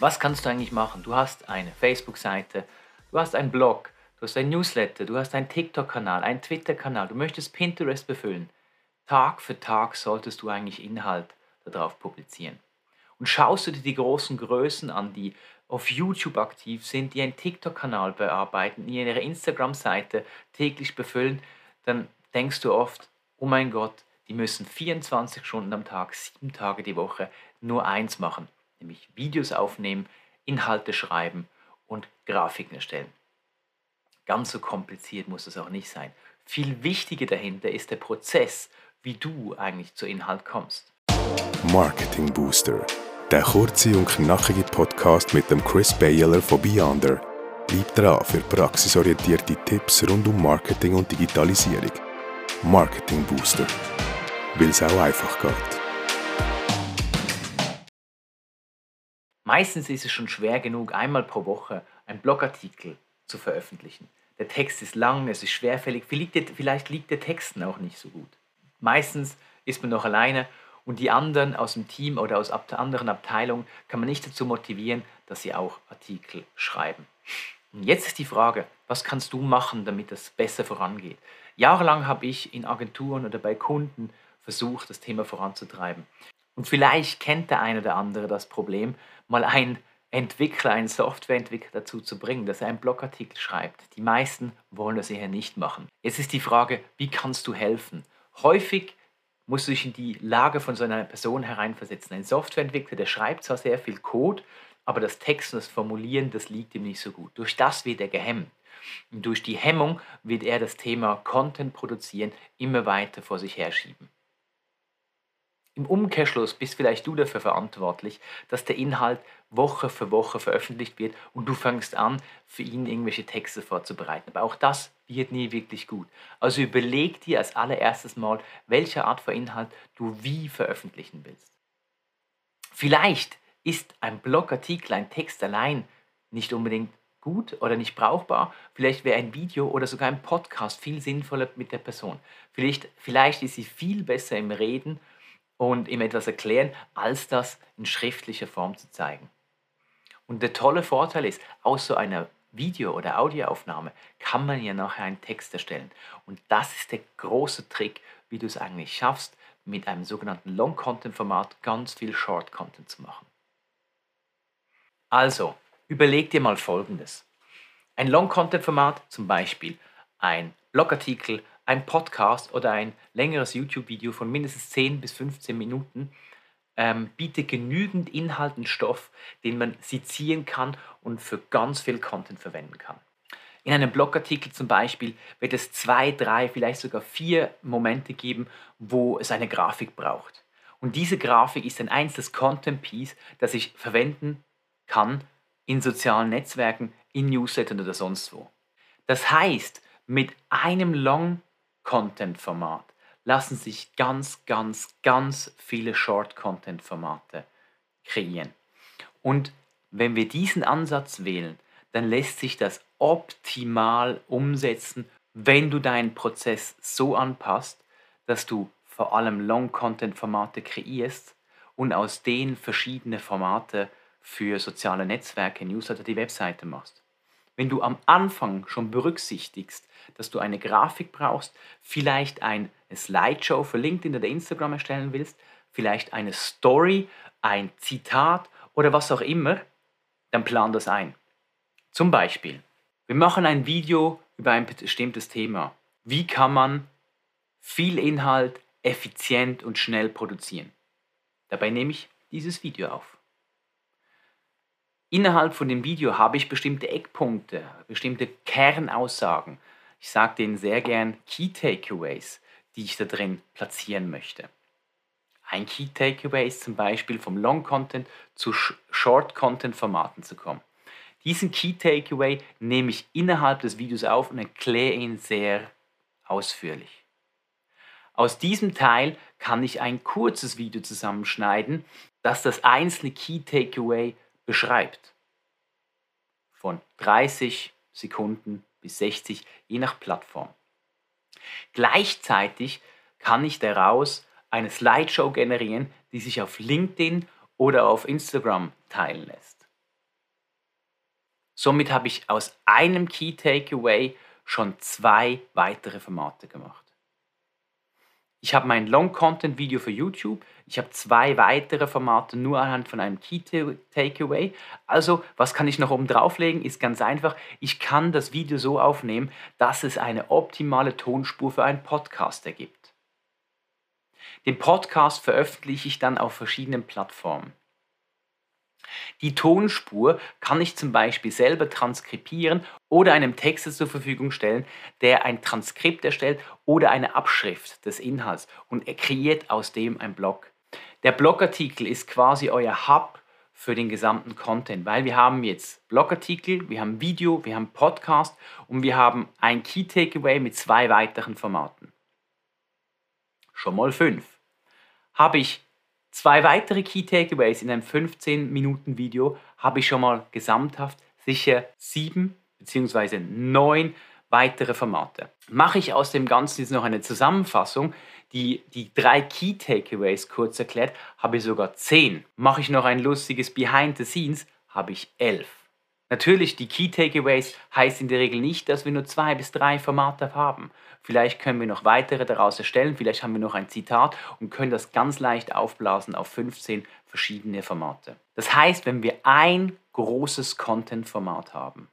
Was kannst du eigentlich machen? Du hast eine Facebook-Seite, du hast einen Blog, du hast ein Newsletter, du hast einen TikTok-Kanal, einen Twitter-Kanal, du möchtest Pinterest befüllen. Tag für Tag solltest du eigentlich Inhalt darauf publizieren. Und schaust du dir die großen Größen an, die auf YouTube aktiv sind, die einen TikTok-Kanal bearbeiten, die ihre Instagram-Seite täglich befüllen, dann denkst du oft, oh mein Gott, die müssen 24 Stunden am Tag, sieben Tage die Woche nur eins machen, nämlich Videos aufnehmen, Inhalte schreiben und Grafiken erstellen. Ganz so kompliziert muss es auch nicht sein. Viel wichtiger dahinter ist der Prozess, wie du eigentlich zu Inhalt kommst. Marketing Booster. Der kurze und knackige Podcast mit dem Chris Bayler von Beyonder. Bleib dran für praxisorientierte Tipps rund um Marketing und Digitalisierung. Marketing Booster. Weil es auch einfach geht. Meistens ist es schon schwer genug, einmal pro Woche einen Blogartikel zu veröffentlichen. Der Text ist lang, es ist schwerfällig, vielleicht liegt der Text auch nicht so gut. Meistens ist man noch alleine und die anderen aus dem Team oder aus anderen Abteilungen kann man nicht dazu motivieren, dass sie auch Artikel schreiben. Und jetzt ist die Frage, was kannst du machen, damit das besser vorangeht? Jahrelang habe ich in Agenturen oder bei Kunden versucht, das Thema voranzutreiben. Und vielleicht kennt der eine oder andere das Problem, mal einen Entwickler, einen Softwareentwickler dazu zu bringen, dass er einen Blogartikel schreibt. Die meisten wollen das eher nicht machen. Jetzt ist die Frage, wie kannst du helfen? Häufig musst du dich in die Lage von so einer Person hereinversetzen. Ein Softwareentwickler, der schreibt zwar sehr viel Code, aber das Texten, das Formulieren, das liegt ihm nicht so gut. Durch das wird er gehemmt. Und durch die Hemmung wird er das Thema Content produzieren immer weiter vor sich herschieben. Im Umkehrschluss bist vielleicht du dafür verantwortlich, dass der Inhalt Woche für Woche veröffentlicht wird und du fängst an, für ihn irgendwelche Texte vorzubereiten. Aber auch das wird nie wirklich gut. Also überleg dir als allererstes mal, welche Art von Inhalt du wie veröffentlichen willst. Vielleicht ist ein Blogartikel, ein Text allein nicht unbedingt gut oder nicht brauchbar. Vielleicht wäre ein Video oder sogar ein Podcast viel sinnvoller mit der Person. Vielleicht, vielleicht ist sie viel besser im Reden und ihm etwas erklären, als das in schriftlicher Form zu zeigen. Und der tolle Vorteil ist, aus so einer Video- oder Audioaufnahme kann man ja nachher einen Text erstellen. Und das ist der große Trick, wie du es eigentlich schaffst, mit einem sogenannten Long-Content-Format ganz viel Short-Content zu machen. Also, überleg dir mal Folgendes. Ein Long-Content-Format, zum Beispiel ein Blogartikel, ein Podcast oder ein längeres YouTube-Video von mindestens 10 bis 15 Minuten ähm, bietet genügend Inhalt und Stoff, den man sezieren kann und für ganz viel Content verwenden kann. In einem Blogartikel zum Beispiel wird es zwei, drei, vielleicht sogar vier Momente geben, wo es eine Grafik braucht. Und diese Grafik ist ein einzelnes Content-Piece, das ich verwenden kann in sozialen Netzwerken, in Newslettern oder sonst wo. Das heißt, mit einem Long Content-Format lassen sich ganz, ganz, ganz viele Short-Content-Formate kreieren. Und wenn wir diesen Ansatz wählen, dann lässt sich das optimal umsetzen, wenn du deinen Prozess so anpasst, dass du vor allem Long-Content-Formate kreierst und aus denen verschiedene Formate für soziale Netzwerke, Newsletter, die Webseite machst. Wenn du am Anfang schon berücksichtigst, dass du eine Grafik brauchst, vielleicht eine Slideshow für LinkedIn oder Instagram erstellen willst, vielleicht eine Story, ein Zitat oder was auch immer, dann plan das ein. Zum Beispiel, wir machen ein Video über ein bestimmtes Thema. Wie kann man viel Inhalt effizient und schnell produzieren? Dabei nehme ich dieses Video auf. Innerhalb von dem Video habe ich bestimmte Eckpunkte, bestimmte Kernaussagen. Ich sage denen sehr gern Key Takeaways, die ich da drin platzieren möchte. Ein Key Takeaway ist zum Beispiel vom Long Content zu Short Content Formaten zu kommen. Diesen Key Takeaway nehme ich innerhalb des Videos auf und erkläre ihn sehr ausführlich. Aus diesem Teil kann ich ein kurzes Video zusammenschneiden, das das einzelne Key Takeaway beschreibt. Von 30 Sekunden bis 60, je nach Plattform. Gleichzeitig kann ich daraus eine Slideshow generieren, die sich auf LinkedIn oder auf Instagram teilen lässt. Somit habe ich aus einem Key Takeaway schon zwei weitere Formate gemacht. Ich habe mein Long-Content-Video für YouTube. Ich habe zwei weitere Formate nur anhand von einem Key Takeaway. Also, was kann ich noch oben drauflegen? Ist ganz einfach. Ich kann das Video so aufnehmen, dass es eine optimale Tonspur für einen Podcast ergibt. Den Podcast veröffentliche ich dann auf verschiedenen Plattformen. Die Tonspur kann ich zum Beispiel selber transkribieren oder einem Texter zur Verfügung stellen, der ein Transkript erstellt oder eine Abschrift des Inhalts und er kreiert aus dem ein Blog. Der Blogartikel ist quasi euer Hub für den gesamten Content, weil wir haben jetzt Blogartikel, wir haben Video, wir haben Podcast und wir haben ein Key Takeaway mit zwei weiteren Formaten. Schon mal fünf. Habe ich Zwei weitere Key Takeaways in einem 15-Minuten-Video habe ich schon mal gesamthaft sicher sieben bzw. neun weitere Formate. Mache ich aus dem Ganzen jetzt noch eine Zusammenfassung, die die drei Key Takeaways kurz erklärt, habe ich sogar zehn. Mache ich noch ein lustiges Behind the Scenes, habe ich elf. Natürlich, die Key Takeaways heißt in der Regel nicht, dass wir nur zwei bis drei Formate haben. Vielleicht können wir noch weitere daraus erstellen, vielleicht haben wir noch ein Zitat und können das ganz leicht aufblasen auf 15 verschiedene Formate. Das heißt, wenn wir ein großes Content-Format haben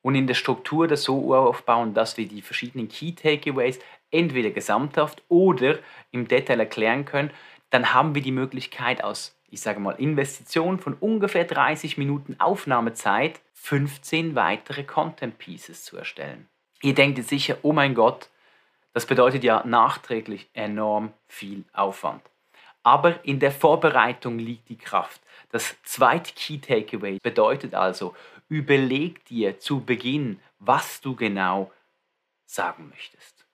und in der Struktur das so aufbauen, dass wir die verschiedenen Key Takeaways entweder gesamthaft oder im Detail erklären können, dann haben wir die Möglichkeit aus ich sage mal, Investition von ungefähr 30 Minuten Aufnahmezeit 15 weitere Content Pieces zu erstellen. Ihr denkt jetzt sicher, oh mein Gott, das bedeutet ja nachträglich enorm viel Aufwand. Aber in der Vorbereitung liegt die Kraft. Das zweite Key Takeaway bedeutet also, überleg dir zu Beginn, was du genau sagen möchtest.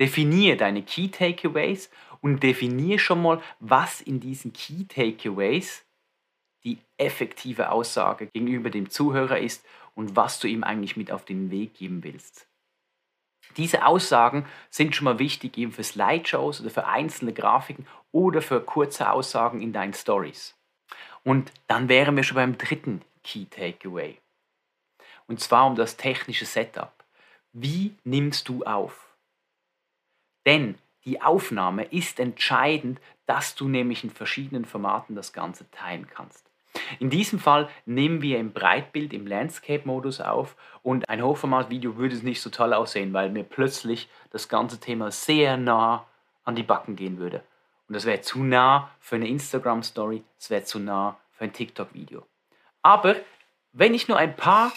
Definier deine Key Takeaways und definier schon mal, was in diesen Key Takeaways die effektive Aussage gegenüber dem Zuhörer ist und was du ihm eigentlich mit auf den Weg geben willst. Diese Aussagen sind schon mal wichtig eben für Slideshows oder für einzelne Grafiken oder für kurze Aussagen in deinen Stories. Und dann wären wir schon beim dritten Key Takeaway. Und zwar um das technische Setup. Wie nimmst du auf? Denn die Aufnahme ist entscheidend, dass du nämlich in verschiedenen Formaten das Ganze teilen kannst. In diesem Fall nehmen wir im Breitbild, im Landscape-Modus auf und ein Hochformat-Video würde es nicht so toll aussehen, weil mir plötzlich das ganze Thema sehr nah an die Backen gehen würde. Und das wäre zu nah für eine Instagram-Story, es wäre zu nah für ein TikTok-Video. Aber wenn ich nur ein paar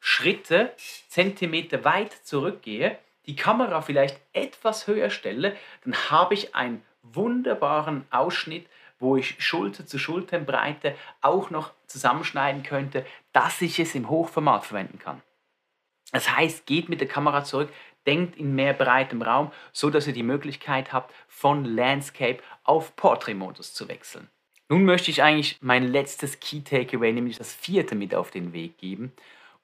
Schritte, Zentimeter weit zurückgehe, die Kamera vielleicht etwas höher stelle, dann habe ich einen wunderbaren Ausschnitt, wo ich Schulter zu Schulternbreite auch noch zusammenschneiden könnte, dass ich es im Hochformat verwenden kann. Das heißt, geht mit der Kamera zurück, denkt in mehr breitem Raum, so dass ihr die Möglichkeit habt, von Landscape auf Portrait-Modus zu wechseln. Nun möchte ich eigentlich mein letztes Key Takeaway, nämlich das vierte, mit auf den Weg geben.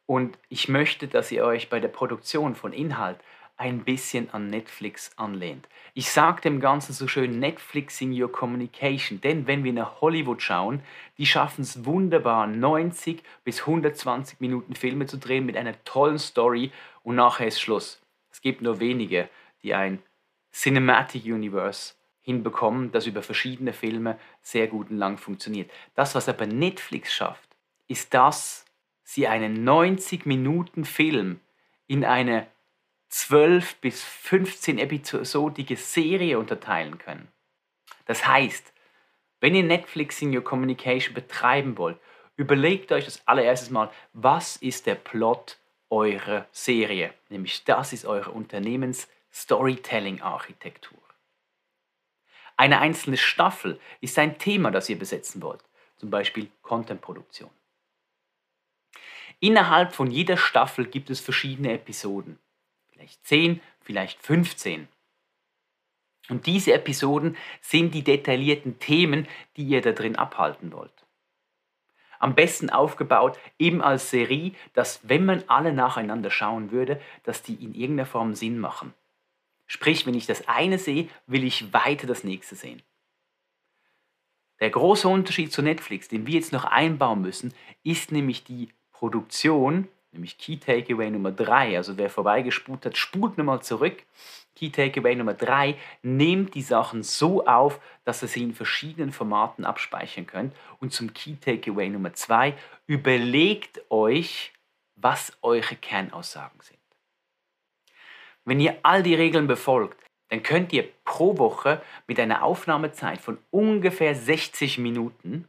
Und ich möchte, dass ihr euch bei der Produktion von Inhalt ein bisschen an Netflix anlehnt. Ich sage dem Ganzen so schön Netflixing your communication, denn wenn wir nach Hollywood schauen, die schaffen es wunderbar, 90 bis 120 Minuten Filme zu drehen mit einer tollen Story und nachher ist Schluss. Es gibt nur wenige, die ein Cinematic Universe hinbekommen, das über verschiedene Filme sehr gut und lang funktioniert. Das, was aber Netflix schafft, ist, dass sie einen 90 Minuten Film in eine 12 bis 15 episodige Serie unterteilen können. Das heißt, wenn ihr Netflix in Your Communication betreiben wollt, überlegt euch das allererstes Mal, was ist der Plot eurer Serie? Nämlich das ist eure Unternehmens-Storytelling-Architektur. Eine einzelne Staffel ist ein Thema, das ihr besetzen wollt, zum Beispiel Contentproduktion. Innerhalb von jeder Staffel gibt es verschiedene Episoden vielleicht 10, vielleicht 15. Und diese Episoden sind die detaillierten Themen, die ihr da drin abhalten wollt. Am besten aufgebaut eben als Serie, dass wenn man alle nacheinander schauen würde, dass die in irgendeiner Form Sinn machen. Sprich, wenn ich das eine sehe, will ich weiter das nächste sehen. Der große Unterschied zu Netflix, den wir jetzt noch einbauen müssen, ist nämlich die Produktion, nämlich Key Takeaway Nummer 3, also wer vorbeigespult hat, spult nochmal zurück. Key Takeaway Nummer 3, nehmt die Sachen so auf, dass ihr sie in verschiedenen Formaten abspeichern könnt. Und zum Key Takeaway Nummer 2, überlegt euch, was eure Kernaussagen sind. Wenn ihr all die Regeln befolgt, dann könnt ihr pro Woche mit einer Aufnahmezeit von ungefähr 60 Minuten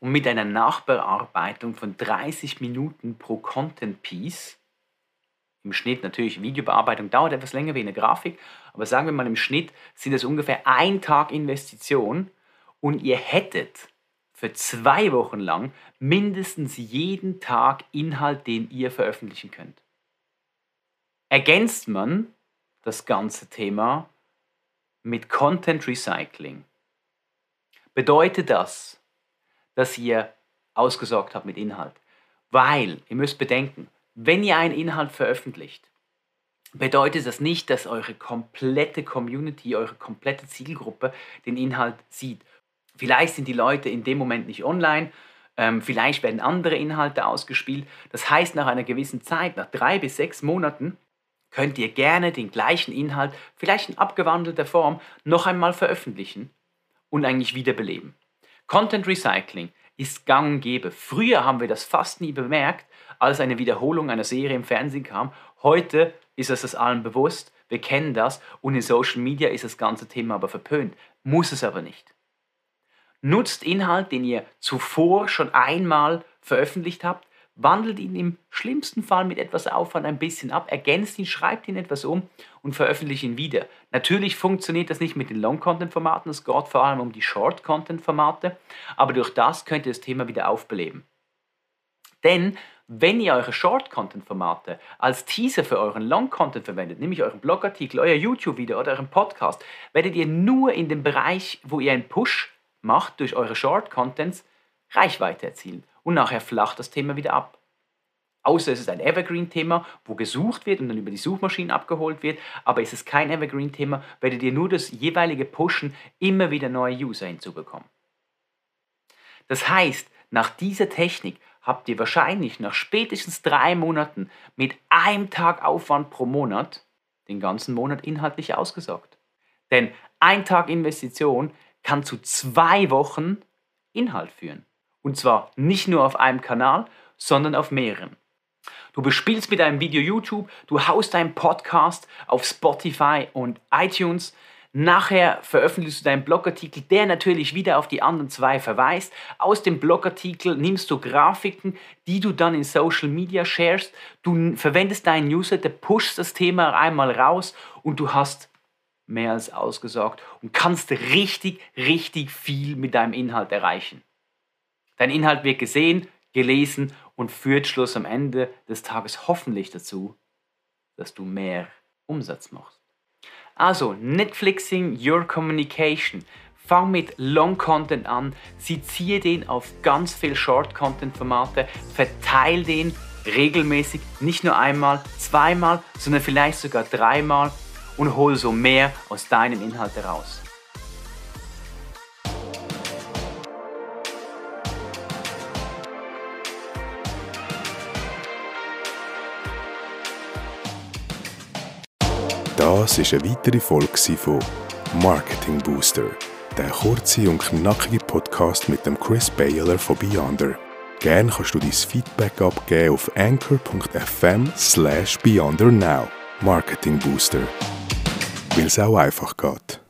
und mit einer Nachbearbeitung von 30 Minuten pro Content Piece, im Schnitt natürlich Videobearbeitung dauert etwas länger wie eine Grafik, aber sagen wir mal im Schnitt sind es ungefähr ein Tag Investition und ihr hättet für zwei Wochen lang mindestens jeden Tag Inhalt, den ihr veröffentlichen könnt. Ergänzt man das ganze Thema mit Content Recycling. Bedeutet das, dass ihr ausgesorgt habt mit Inhalt? Weil, ihr müsst bedenken, wenn ihr einen Inhalt veröffentlicht, bedeutet das nicht, dass eure komplette Community, eure komplette Zielgruppe den Inhalt sieht. Vielleicht sind die Leute in dem Moment nicht online, ähm, vielleicht werden andere Inhalte ausgespielt. Das heißt, nach einer gewissen Zeit, nach drei bis sechs Monaten, könnt ihr gerne den gleichen Inhalt, vielleicht in abgewandelter Form, noch einmal veröffentlichen und eigentlich wiederbeleben. Content Recycling ist gang und gäbe. Früher haben wir das fast nie bemerkt, als eine Wiederholung einer Serie im Fernsehen kam. Heute ist es das allen bewusst, wir kennen das und in Social Media ist das ganze Thema aber verpönt. Muss es aber nicht. Nutzt Inhalt, den ihr zuvor schon einmal veröffentlicht habt, wandelt ihn im schlimmsten Fall mit etwas Aufwand ein bisschen ab, ergänzt ihn, schreibt ihn etwas um und veröffentlicht ihn wieder. Natürlich funktioniert das nicht mit den Long-Content-Formaten, es geht vor allem um die Short-Content-Formate, aber durch das könnt ihr das Thema wieder aufbeleben. Denn wenn ihr eure Short-Content-Formate als Teaser für euren Long-Content verwendet, nämlich euren Blogartikel, euer YouTube-Video oder euren Podcast, werdet ihr nur in dem Bereich, wo ihr einen Push macht durch eure Short-Contents, Reichweite erzielen und nachher flacht das Thema wieder ab. Außer es ist ein Evergreen-Thema, wo gesucht wird und dann über die Suchmaschinen abgeholt wird, aber ist es kein Evergreen-Thema, werdet ihr nur das jeweilige Pushen immer wieder neue User hinzubekommen. Das heißt, nach dieser Technik habt ihr wahrscheinlich nach spätestens drei Monaten mit einem Tag Aufwand pro Monat den ganzen Monat inhaltlich ausgesorgt. Denn ein Tag Investition kann zu zwei Wochen Inhalt führen. Und zwar nicht nur auf einem Kanal, sondern auf mehreren. Du bespielst mit deinem Video YouTube, du haust deinen Podcast auf Spotify und iTunes. Nachher veröffentlichst du deinen Blogartikel, der natürlich wieder auf die anderen zwei verweist. Aus dem Blogartikel nimmst du Grafiken, die du dann in Social Media sharest. Du verwendest deinen User, der pusht das Thema einmal raus und du hast mehr als ausgesorgt und kannst richtig, richtig viel mit deinem Inhalt erreichen. Dein Inhalt wird gesehen, gelesen und führt Schluss am Ende des Tages hoffentlich dazu, dass du mehr Umsatz machst. Also, Netflixing Your Communication. Fang mit Long Content an, ziehe den auf ganz viel Short Content Formate, verteile den regelmäßig, nicht nur einmal, zweimal, sondern vielleicht sogar dreimal und hol so mehr aus deinem Inhalt heraus. Das ist eine weitere Folge von Marketing Booster, der kurze und knackige Podcast mit dem Chris Baylor von Beyonder. Gerne kannst du dein Feedback abgeben auf anchor.fm slash beyondernow. Marketing Booster. Weil es auch einfach geht.